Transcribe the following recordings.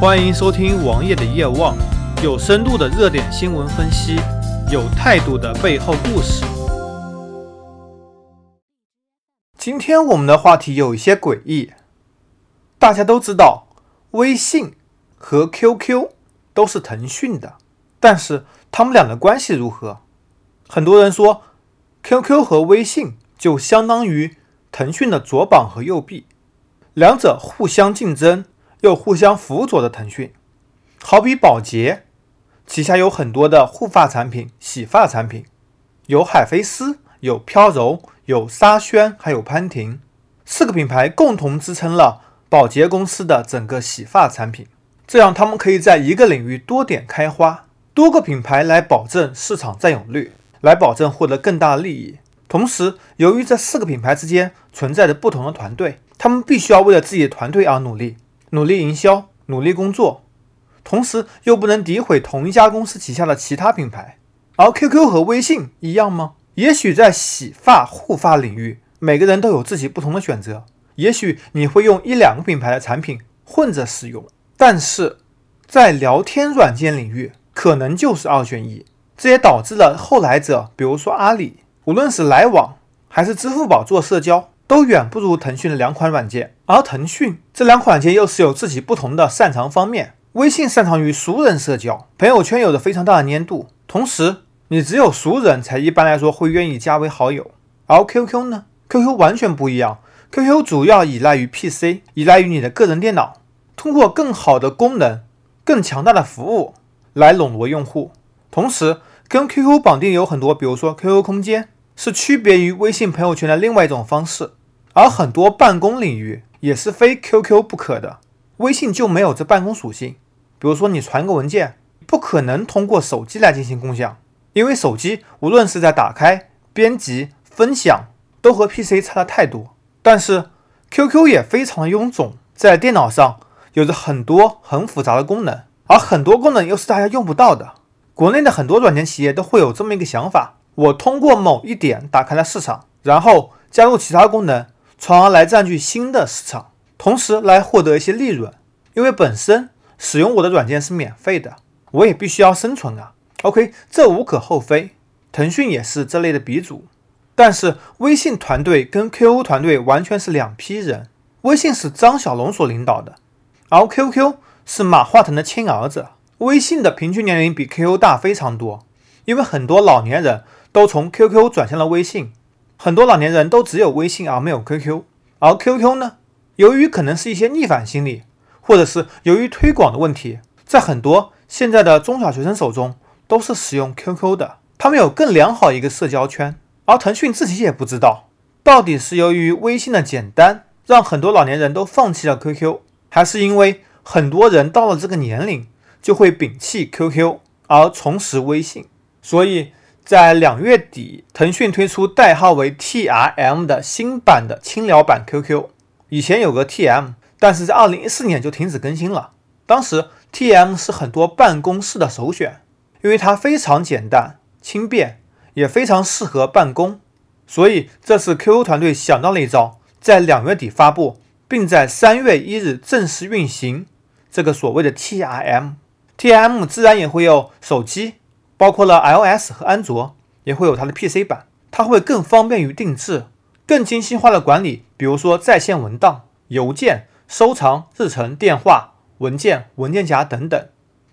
欢迎收听王爷的夜望，有深度的热点新闻分析，有态度的背后故事。今天我们的话题有一些诡异。大家都知道，微信和 QQ 都是腾讯的，但是他们俩的关系如何？很多人说，QQ 和微信就相当于腾讯的左膀和右臂，两者互相竞争。又互相辅佐的腾讯，好比宝洁旗下有很多的护发产品、洗发产品，有海飞丝、有飘柔、有沙宣，还有潘婷，四个品牌共同支撑了宝洁公司的整个洗发产品。这样，他们可以在一个领域多点开花，多个品牌来保证市场占有率，来保证获得更大利益。同时，由于这四个品牌之间存在着不同的团队，他们必须要为了自己的团队而努力。努力营销，努力工作，同时又不能诋毁同一家公司旗下的其他品牌。而 QQ 和微信一样吗？也许在洗发护发领域，每个人都有自己不同的选择。也许你会用一两个品牌的产品混着使用，但是在聊天软件领域，可能就是二选一。这也导致了后来者，比如说阿里，无论是来往还是支付宝做社交。都远不如腾讯的两款软件，而腾讯这两款软件又是有自己不同的擅长方面。微信擅长于熟人社交，朋友圈有着非常大的粘度，同时你只有熟人才一般来说会愿意加为好友。而 QQ 呢？QQ 完全不一样，QQ 主要依赖于 PC，依赖于你的个人电脑，通过更好的功能、更强大的服务来笼络用户。同时，跟 QQ 绑定有很多，比如说 QQ 空间，是区别于微信朋友圈的另外一种方式。而很多办公领域也是非 QQ 不可的，微信就没有这办公属性。比如说你传个文件，不可能通过手机来进行共享，因为手机无论是在打开、编辑、分享，都和 PC 差的太多。但是 QQ 也非常的臃肿，在电脑上有着很多很复杂的功能，而很多功能又是大家用不到的。国内的很多软件企业都会有这么一个想法：我通过某一点打开了市场，然后加入其他功能。从而来占据新的市场，同时来获得一些利润。因为本身使用我的软件是免费的，我也必须要生存啊。OK，这无可厚非。腾讯也是这类的鼻祖，但是微信团队跟 QQ 团队完全是两批人。微信是张小龙所领导的，而 QQ 是马化腾的亲儿子。微信的平均年龄比 QQ 大非常多，因为很多老年人都从 QQ 转向了微信。很多老年人都只有微信而没有 QQ，而 QQ 呢？由于可能是一些逆反心理，或者是由于推广的问题，在很多现在的中小学生手中都是使用 QQ 的。他们有更良好一个社交圈，而腾讯自己也不知道，到底是由于微信的简单让很多老年人都放弃了 QQ，还是因为很多人到了这个年龄就会摒弃 QQ 而重拾微信，所以。在两月底，腾讯推出代号为 TRM 的新版的轻聊版 QQ。以前有个 TM，但是在二零一四年就停止更新了。当时 TM 是很多办公室的首选，因为它非常简单、轻便，也非常适合办公。所以这次 QQ 团队想到了一招，在两月底发布，并在三月一日正式运行这个所谓的 T R M。T M 自然也会有手机。包括了 iOS 和安卓，也会有它的 PC 版，它会更方便于定制，更精细化的管理，比如说在线文档、邮件、收藏、日程、电话、文件、文件夹等等。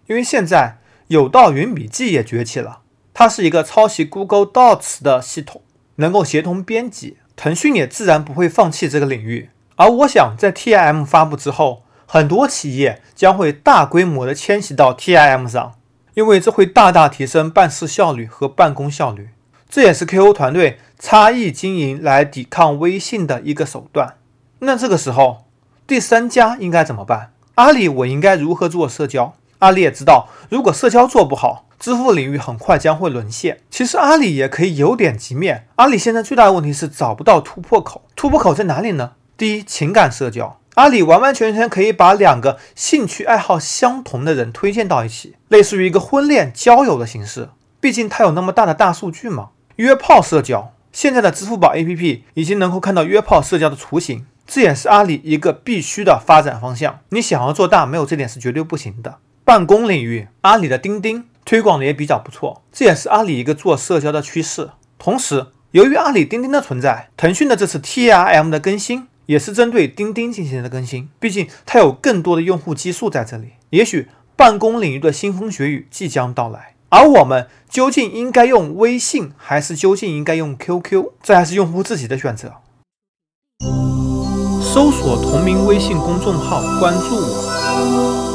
因为现在有道云笔记也崛起了，它是一个抄袭 Google Docs 的系统，能够协同编辑。腾讯也自然不会放弃这个领域。而我想，在 TIM 发布之后，很多企业将会大规模的迁徙到 TIM 上。因为这会大大提升办事效率和办公效率，这也是 KO 团队差异经营来抵抗微信的一个手段。那这个时候，第三家应该怎么办？阿里，我应该如何做社交？阿里也知道，如果社交做不好，支付领域很快将会沦陷。其实阿里也可以有点局面。阿里现在最大的问题是找不到突破口，突破口在哪里呢？第一，情感社交。阿里完完全全可以把两个兴趣爱好相同的人推荐到一起，类似于一个婚恋交友的形式。毕竟它有那么大的大数据嘛。约炮社交，现在的支付宝 APP 已经能够看到约炮社交的雏形。这也是阿里一个必须的发展方向。你想要做大，没有这点是绝对不行的。办公领域，阿里的钉钉推广的也比较不错，这也是阿里一个做社交的趋势。同时，由于阿里钉钉的存在，腾讯的这次 TRM 的更新也是针对钉钉进行的更新。毕竟它有更多的用户基数在这里，也许办公领域的腥风血雨即将到来。而我们究竟应该用微信，还是究竟应该用 QQ？这还是用户自己的选择。搜索同名微信公众号，关注我。